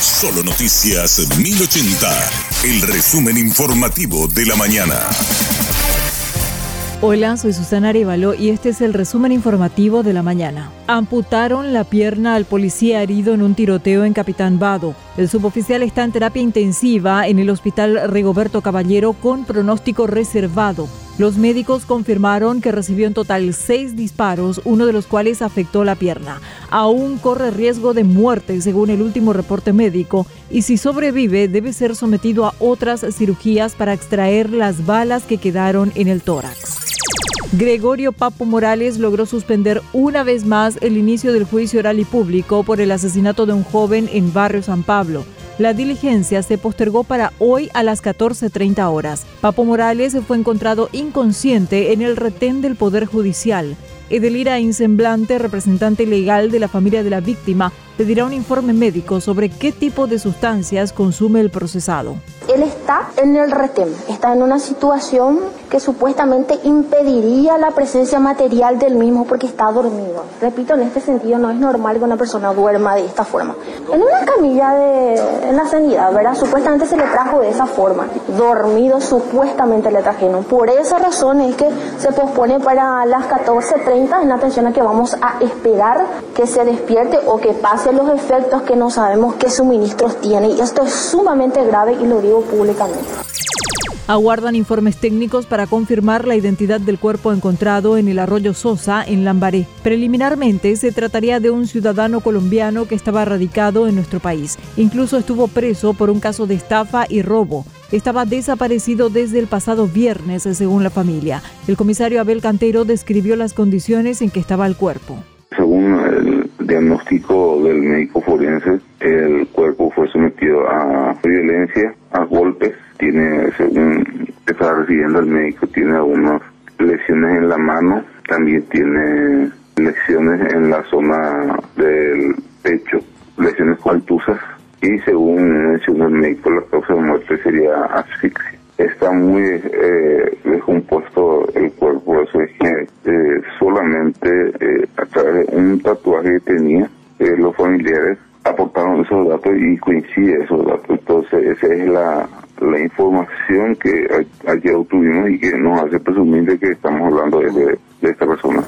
Solo Noticias 1080, el resumen informativo de la mañana. Hola, soy Susana Arevalo y este es el resumen informativo de la mañana. Amputaron la pierna al policía herido en un tiroteo en Capitán Vado. El suboficial está en terapia intensiva en el hospital Rigoberto Caballero con pronóstico reservado. Los médicos confirmaron que recibió en total seis disparos, uno de los cuales afectó la pierna. Aún corre riesgo de muerte, según el último reporte médico, y si sobrevive debe ser sometido a otras cirugías para extraer las balas que quedaron en el tórax. Gregorio Papo Morales logró suspender una vez más el inicio del juicio oral y público por el asesinato de un joven en Barrio San Pablo. La diligencia se postergó para hoy a las 14.30 horas. Papo Morales fue encontrado inconsciente en el retén del Poder Judicial. Edelira Insemblante, representante legal de la familia de la víctima, pedirá un informe médico sobre qué tipo de sustancias consume el procesado. Él está en el retén, está en una situación que supuestamente impediría la presencia material del mismo porque está dormido. Repito, en este sentido no es normal que una persona duerma de esta forma. En una camilla de la sanidad, ¿verdad? Supuestamente se le trajo de esa forma. Dormido supuestamente le trajeron. Por esa razón es que se pospone para las 14.30 en atención a que vamos a esperar que se despierte o que pase los efectos que no sabemos qué suministros tiene. Y esto es sumamente grave y lo digo públicamente. Aguardan informes técnicos para confirmar la identidad del cuerpo encontrado en el arroyo Sosa, en Lambaré. Preliminarmente, se trataría de un ciudadano colombiano que estaba radicado en nuestro país. Incluso estuvo preso por un caso de estafa y robo. Estaba desaparecido desde el pasado viernes, según la familia. El comisario Abel Cantero describió las condiciones en que estaba el cuerpo. Según el diagnóstico del médico forense, el cuerpo fue sometido a violencia, tiene, según estaba recibiendo el médico, tiene algunas lesiones en la mano, también tiene lesiones en la zona del pecho, lesiones contusas, y según mencionó el médico, la causa de muerte sería asfixia. Está muy eh, descompuesto el cuerpo, eso es que eh, solamente eh, a través de un tatuaje que tenía, los familiares aportaron esos datos y coincide esos datos. Entonces, esa es la, la información que ayer obtuvimos y que nos hace presumir de que estamos hablando de, de esta persona.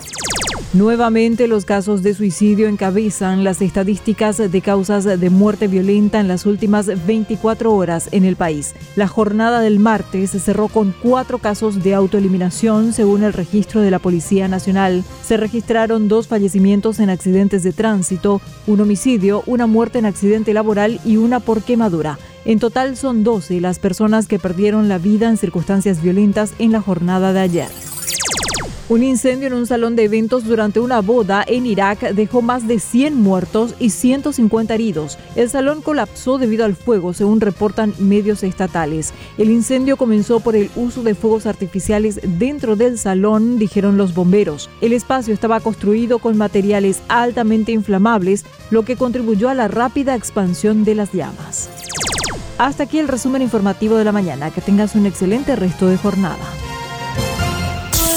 Nuevamente, los casos de suicidio encabezan las estadísticas de causas de muerte violenta en las últimas 24 horas en el país. La jornada del martes se cerró con cuatro casos de autoeliminación, según el registro de la Policía Nacional. Se registraron dos fallecimientos en accidentes de tránsito, un homicidio, una muerte en accidente laboral y una por quemadura. En total son 12 las personas que perdieron la vida en circunstancias violentas en la jornada de ayer. Un incendio en un salón de eventos durante una boda en Irak dejó más de 100 muertos y 150 heridos. El salón colapsó debido al fuego, según reportan medios estatales. El incendio comenzó por el uso de fuegos artificiales dentro del salón, dijeron los bomberos. El espacio estaba construido con materiales altamente inflamables, lo que contribuyó a la rápida expansión de las llamas. Hasta aquí el resumen informativo de la mañana. Que tengas un excelente resto de jornada.